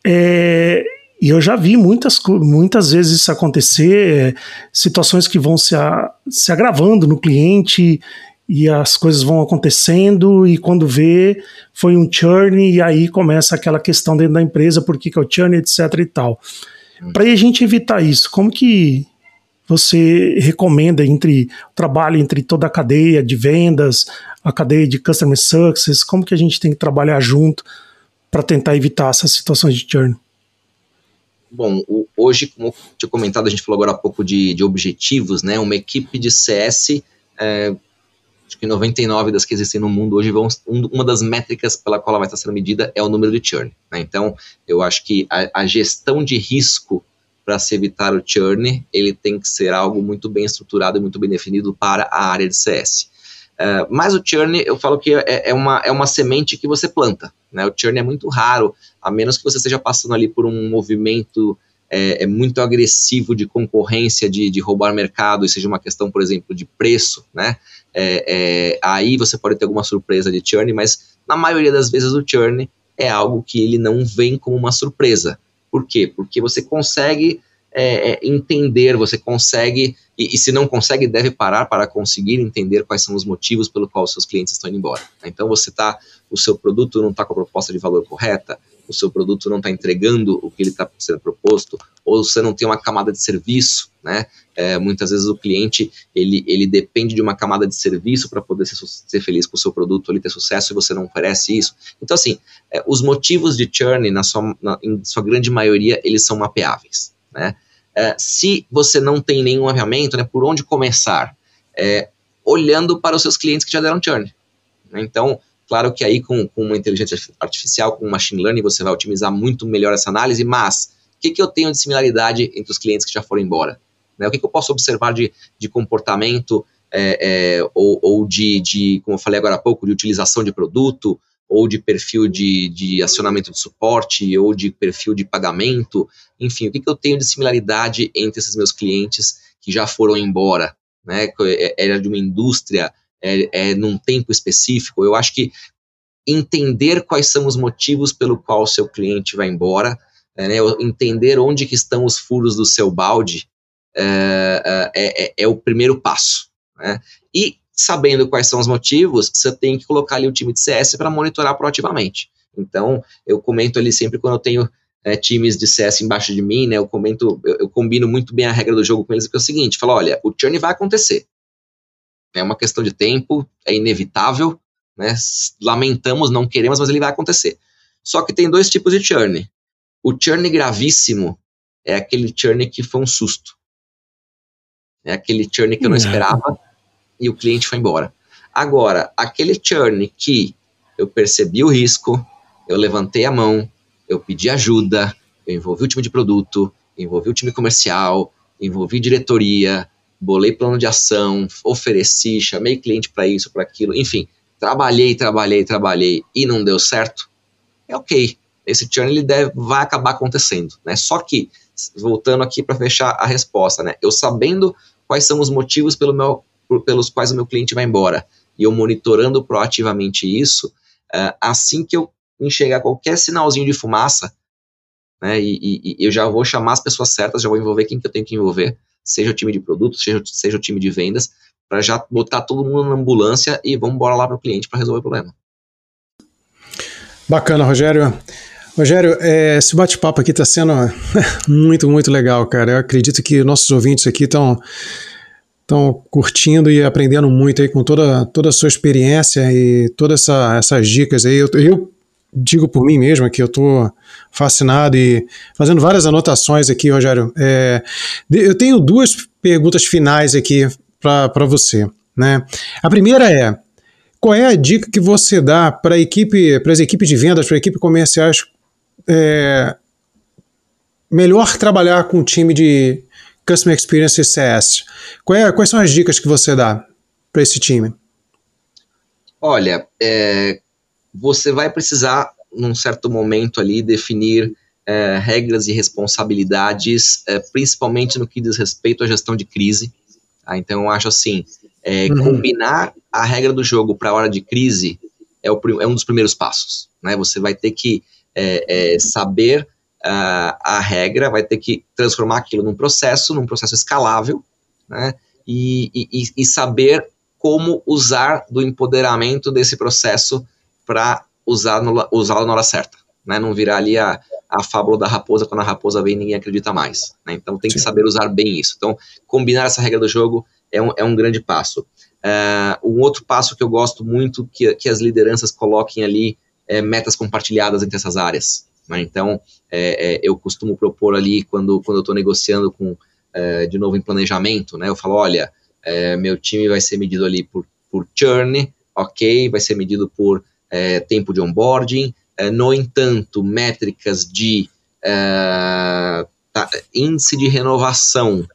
É, e eu já vi muitas, muitas vezes isso acontecer, é, situações que vão se, a, se agravando no cliente e as coisas vão acontecendo e quando vê foi um churn e aí começa aquela questão dentro da empresa, por que, que é o churn, etc e tal. Hum. Para a gente evitar isso, como que você recomenda entre trabalho entre toda a cadeia de vendas, a cadeia de customer success, como que a gente tem que trabalhar junto para tentar evitar essas situações de churn? Bom, hoje, como tinha comentado, a gente falou agora há pouco de, de objetivos, né? Uma equipe de CS, é, acho que 99 das que existem no mundo hoje, vão, um, uma das métricas pela qual ela vai estar sendo medida é o número de churn. Né? Então, eu acho que a, a gestão de risco para se evitar o churn, ele tem que ser algo muito bem estruturado e muito bem definido para a área de CS. Uh, mas o churn, eu falo que é, é, uma, é uma semente que você planta. Né? O churn é muito raro, a menos que você esteja passando ali por um movimento é, é muito agressivo de concorrência, de, de, roubar mercado, e seja uma questão, por exemplo, de preço, né? É, é, aí você pode ter alguma surpresa de churn, mas na maioria das vezes o churn é algo que ele não vem como uma surpresa. Por quê? Porque você consegue é, é, entender, você consegue, e, e, se não consegue, deve parar para conseguir entender quais são os motivos pelo qual seus clientes estão indo embora. Então você está, o seu produto não está com a proposta de valor correta, o seu produto não está entregando o que ele está sendo proposto, ou você não tem uma camada de serviço, né? É, muitas vezes o cliente ele, ele depende de uma camada de serviço para poder ser, ser, feliz com o seu produto, ele ter sucesso e você não oferece isso. Então assim, é, os motivos de churn na sua, na, em sua grande maioria eles são mapeáveis. Né? É, se você não tem nenhum aviamento, né, por onde começar? É, olhando para os seus clientes que já deram churn. Né? Então, claro que aí com, com uma inteligência artificial, com machine learning, você vai otimizar muito melhor essa análise, mas o que, que eu tenho de similaridade entre os clientes que já foram embora? Né? O que, que eu posso observar de, de comportamento é, é, ou, ou de, de, como eu falei agora há pouco, de utilização de produto, ou de perfil de, de acionamento de suporte, ou de perfil de pagamento, enfim, o que, que eu tenho de similaridade entre esses meus clientes que já foram embora, né? É, era de uma indústria, é, é num tempo específico. Eu acho que entender quais são os motivos pelo qual o seu cliente vai embora, é, né, entender onde que estão os furos do seu balde, é, é, é, é o primeiro passo. Né? E sabendo quais são os motivos, você tem que colocar ali o time de CS para monitorar proativamente. Então, eu comento ali sempre quando eu tenho é, times de CS embaixo de mim, né? Eu comento, eu, eu, combino muito bem a regra do jogo com eles, que é o seguinte: fala, olha, o churn vai acontecer. É uma questão de tempo, é inevitável, né? Lamentamos, não queremos, mas ele vai acontecer. Só que tem dois tipos de churn. O churn gravíssimo é aquele churn que foi um susto. É aquele churn que eu não esperava e o cliente foi embora. Agora, aquele churn que eu percebi o risco, eu levantei a mão, eu pedi ajuda, eu envolvi o time de produto, envolvi o time comercial, envolvi diretoria, bolei plano de ação, ofereci, chamei cliente para isso, para aquilo, enfim, trabalhei, trabalhei, trabalhei e não deu certo, é ok. Esse churn ele deve, vai acabar acontecendo, né? Só que, voltando aqui para fechar a resposta, né? Eu sabendo quais são os motivos pelo meu pelos quais o meu cliente vai embora. E eu monitorando proativamente isso, uh, assim que eu enxergar qualquer sinalzinho de fumaça, né, e, e, e, eu já vou chamar as pessoas certas, já vou envolver quem que eu tenho que envolver, seja o time de produtos, seja, seja o time de vendas, para já botar todo mundo na ambulância e vamos embora lá para o cliente para resolver o problema. Bacana, Rogério. Rogério, é, esse bate-papo aqui está sendo *laughs* muito, muito legal, cara. Eu acredito que nossos ouvintes aqui estão estão curtindo e aprendendo muito aí com toda, toda a sua experiência e todas essa, essas dicas aí. Eu, eu digo por mim mesmo que eu estou fascinado e fazendo várias anotações aqui, Rogério. É, eu tenho duas perguntas finais aqui para você. Né? A primeira é: qual é a dica que você dá para equipe, as equipes de vendas, para equipes comerciais, é, melhor trabalhar com o time de Customer Experience CS? É, quais são as dicas que você dá para esse time? Olha, é, você vai precisar, num certo momento ali, definir é, regras e responsabilidades, é, principalmente no que diz respeito à gestão de crise. Tá? Então, eu acho assim, é, uhum. combinar a regra do jogo para a hora de crise é, o, é, um dos primeiros passos. Né? Você vai ter que é, é, saber uh, a regra, vai ter que transformar aquilo num processo, num processo escalável, né? e, e, e saber como usar do empoderamento desse processo para usá-lo usá na hora certa. Né? Não virar ali a, a fábula da raposa, quando a raposa vem ninguém acredita mais. Né? Então tem Sim. que saber usar bem isso. Então, combinar essa regra do jogo é um, é um grande passo. Uh, um outro passo que eu gosto muito que, que as lideranças coloquem ali é metas compartilhadas entre essas áreas. Né? Então, é, é, eu costumo propor ali, quando, quando eu estou negociando com, é, de novo, em planejamento, né? eu falo, olha, é, meu time vai ser medido ali por, por churn, ok, vai ser medido por é, tempo de onboarding, é, no entanto, métricas de é, tá, índice de renovação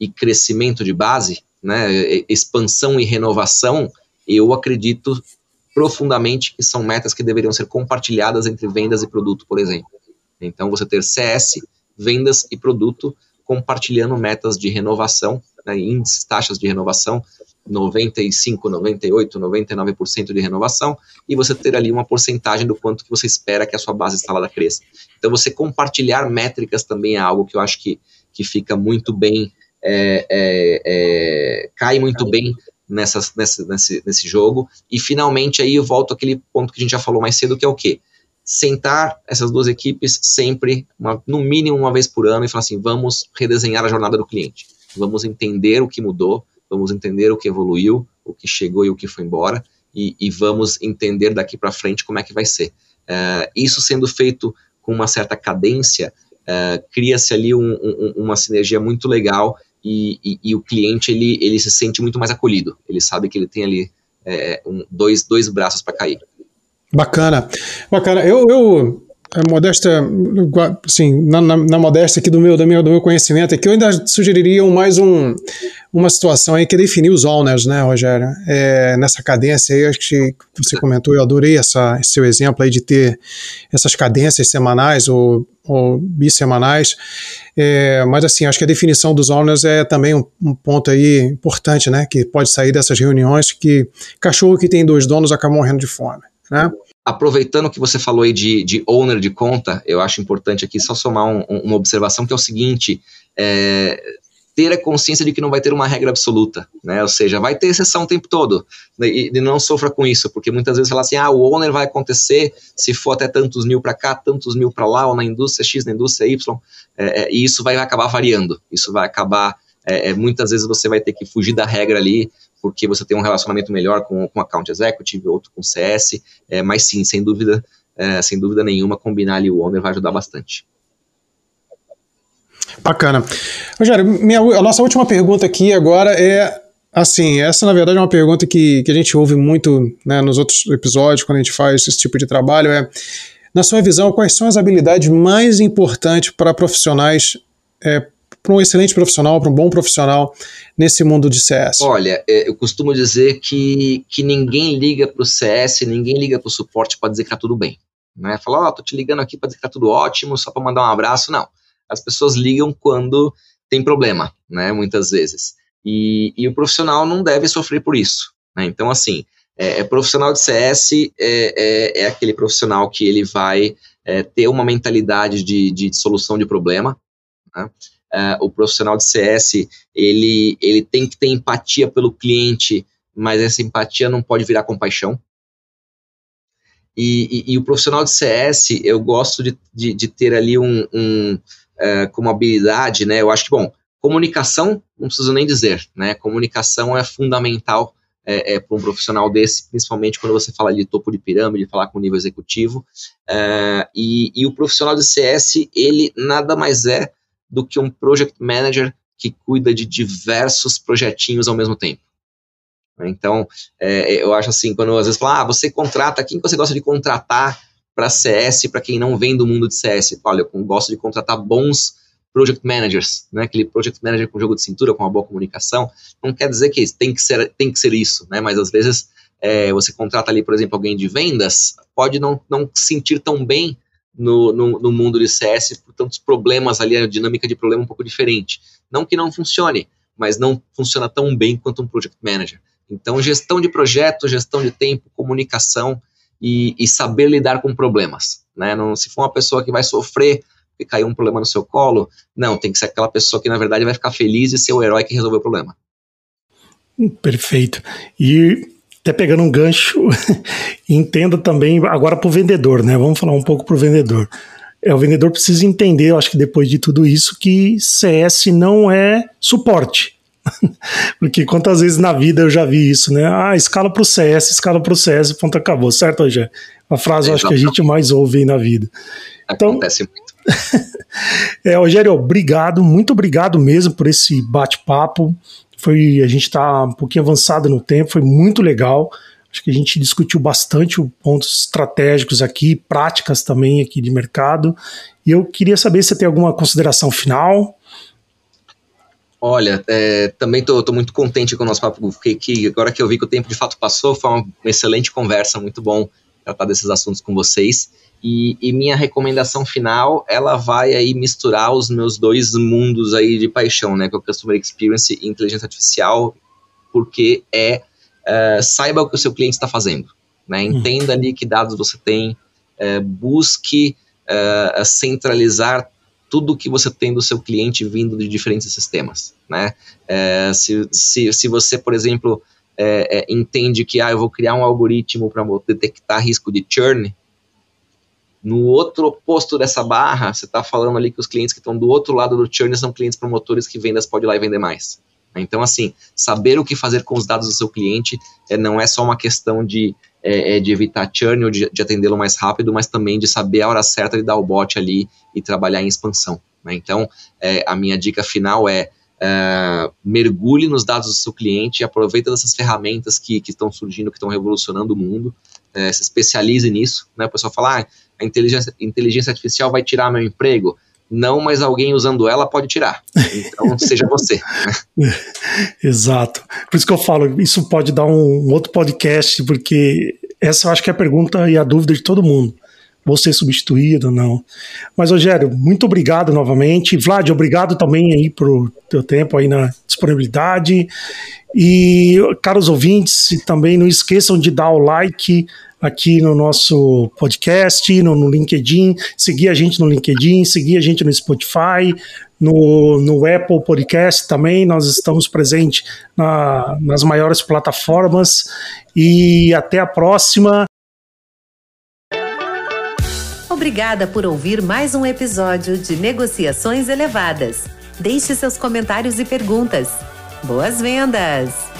e crescimento de base, né, expansão e renovação, eu acredito profundamente que são metas que deveriam ser compartilhadas entre vendas e produto, por exemplo. Então, você ter CS, vendas e produto compartilhando metas de renovação, né, índices, taxas de renovação, 95, 98, 99% de renovação, e você ter ali uma porcentagem do quanto que você espera que a sua base instalada cresça. Então, você compartilhar métricas também é algo que eu acho que, que fica muito bem, é, é, é, cai muito bem nessa, nesse, nesse jogo. E, finalmente, aí eu volto àquele ponto que a gente já falou mais cedo, que é o quê? sentar essas duas equipes sempre, uma, no mínimo uma vez por ano, e falar assim: vamos redesenhar a jornada do cliente, vamos entender o que mudou, vamos entender o que evoluiu, o que chegou e o que foi embora, e, e vamos entender daqui para frente como é que vai ser. Uh, isso sendo feito com uma certa cadência, uh, cria-se ali um, um, uma sinergia muito legal e, e, e, o cliente ele, ele se sente muito mais acolhido. Ele sabe que ele tem ali é, um, dois, dois braços para cair. Bacana. Bacana. Eu, eu a modesta, sim, na, na, na, modéstia aqui do meu, do meu, do meu conhecimento, é que eu ainda sugeriria mais um, uma situação aí que é definir os owners, né, Rogério? É, nessa cadência aí, acho que você comentou, eu adorei essa, esse seu exemplo aí de ter essas cadências semanais ou, ou bissemanais, é, mas assim, acho que a definição dos owners é também um, um, ponto aí importante, né, que pode sair dessas reuniões que cachorro que tem dois donos acaba morrendo de fome, né? Aproveitando que você falou aí de, de owner de conta, eu acho importante aqui só somar um, uma observação que é o seguinte: é, ter a consciência de que não vai ter uma regra absoluta, né? Ou seja, vai ter exceção o tempo todo né? e, e, não sofra com isso, porque muitas vezes fala assim, ah, o owner vai acontecer se for até tantos mil para cá, tantos mil para lá, ou na indústria X, na indústria Y, é, é, e isso vai acabar variando, isso vai acabar, é, é, muitas vezes você vai ter que fugir da regra ali porque você tem um relacionamento melhor com, com account executive, outro com CS, é, mas sim, sem dúvida, é, sem dúvida nenhuma, combinar ali o owner vai ajudar bastante. Bacana. Rogério, minha, a nossa última pergunta aqui agora é assim, essa na verdade é uma pergunta que, que a gente ouve muito né, nos outros episódios, quando a gente faz esse tipo de trabalho, é, na sua visão, quais são as habilidades mais importantes para profissionais é, para um excelente profissional, para um bom profissional nesse mundo de CS? Olha, é, eu costumo dizer que, que ninguém liga para o CS, ninguém liga para o suporte para dizer que está tudo bem. Né? Falar, ó, oh, tô te ligando aqui para dizer que está tudo ótimo, só para mandar um abraço. Não. As pessoas ligam quando tem problema, né? Muitas vezes. E, e o profissional não deve sofrer por isso. Né? Então, assim, é, é profissional de CS é, é, é, aquele profissional que ele vai é, ter uma mentalidade de, de solução de problema. Né? Uh, o profissional de CS ele, ele tem que ter empatia pelo cliente, mas essa empatia não pode virar compaixão. E, e, e, o profissional de CS, eu gosto de, de, de ter ali um, um uh, como habilidade, né? Eu acho que, bom, comunicação, não preciso nem dizer, né? Comunicação é fundamental é, é, para um profissional desse, principalmente quando você fala de topo de pirâmide, falar com nível executivo. É, e, e, o profissional de CS, ele nada mais é do que um project manager que cuida de diversos projetinhos ao mesmo tempo. Então, é, eu acho assim, quando às vezes fala, ah, você contrata, quem você gosta de contratar para CS, para quem não vem do mundo de CS? Olha, eu gosto de contratar bons project managers, né? Aquele project manager com jogo de cintura, com uma boa comunicação. Não quer dizer que tem que ser, tem que ser isso, né? Mas às vezes é, você contrata ali, por exemplo, alguém de vendas, pode não, não sentir tão bem no, no, no, mundo de CS por tantos problemas ali, a dinâmica de problema é um pouco diferente. Não que não funcione, mas não funciona tão bem quanto um project manager. Então, gestão de projeto, gestão de tempo, comunicação e, e saber lidar com problemas. Né? Não, se for uma pessoa que vai sofrer porque caiu um problema no seu colo, não, tem que ser aquela pessoa que na verdade vai ficar feliz e ser o herói que resolveu o problema. Perfeito. E até pegando um gancho, *laughs* entenda também agora para o vendedor, né? Vamos falar um pouco para o vendedor. É, o vendedor precisa entender, eu acho que depois de tudo isso, que CS não é suporte. *laughs* Porque quantas vezes na vida eu já vi isso, né? Ah, escala pro CS, escala pro CS, ponto acabou, certo, Rogério? A frase eu acho que a gente mais ouve aí na vida. Então, Acontece muito. *laughs* é, Rogério, obrigado, muito obrigado mesmo por esse bate-papo. Foi, a gente está um pouquinho avançado no tempo, foi muito legal. Acho que a gente discutiu bastante pontos estratégicos aqui, práticas também aqui de mercado. E eu queria saber se você tem alguma consideração final. Olha, é, também estou muito contente com o nosso papo, porque que, agora que eu vi que o tempo de fato passou, foi uma excelente conversa, muito bom tratar desses assuntos com vocês. E, e, minha recomendação final, ela vai aí misturar os meus dois mundos aí de paixão, né, que é o Customer Experience e Inteligência Artificial, porque é, uh, saiba o que o seu cliente está fazendo, né, hum. entenda ali que dados você tem, uh, busque uh, centralizar tudo que você tem do seu cliente vindo de diferentes sistemas, né? É, se, se, se você, por exemplo, é, é, entende que ah, eu vou criar um algoritmo para detectar risco de churn, no outro oposto dessa barra, você está falando ali que os clientes que estão do outro lado do churn são clientes promotores que vendas pode ir lá e vender mais. Então, assim, saber o que fazer com os dados do seu cliente é, não é só uma questão de é, é, de evitar churn ou de, de atendê-lo mais rápido, mas também de saber a hora certa de dar o bot ali e trabalhar em expansão. Né? Então, é, a minha dica final é, é mergulhe nos dados do seu cliente e aproveita dessas ferramentas que, estão surgindo, que estão revolucionando o mundo, é, se especialize nisso. Né? O pessoal fala, ah, a inteligência, inteligência artificial vai tirar meu emprego. Não, mas alguém usando ela pode tirar. Então, *laughs* seja você. *laughs* Exato. Por isso que eu falo, isso pode dar um, um outro podcast, porque essa eu acho que é a pergunta e a dúvida de todo mundo. Vou ser substituído não? Mas, Rogério, muito obrigado novamente. Vlad, obrigado também aí pro teu tempo aí na disponibilidade. E, caros ouvintes, também não esqueçam de dar o like, aqui no nosso podcast, no, no, LinkedIn, seguir a gente no LinkedIn, seguir a gente no Spotify, no, no Apple Podcast também. Nós estamos presentes na, nas maiores plataformas. E até a próxima. Obrigada por ouvir mais um episódio de Negociações Elevadas. Deixe seus comentários e perguntas. Boas vendas!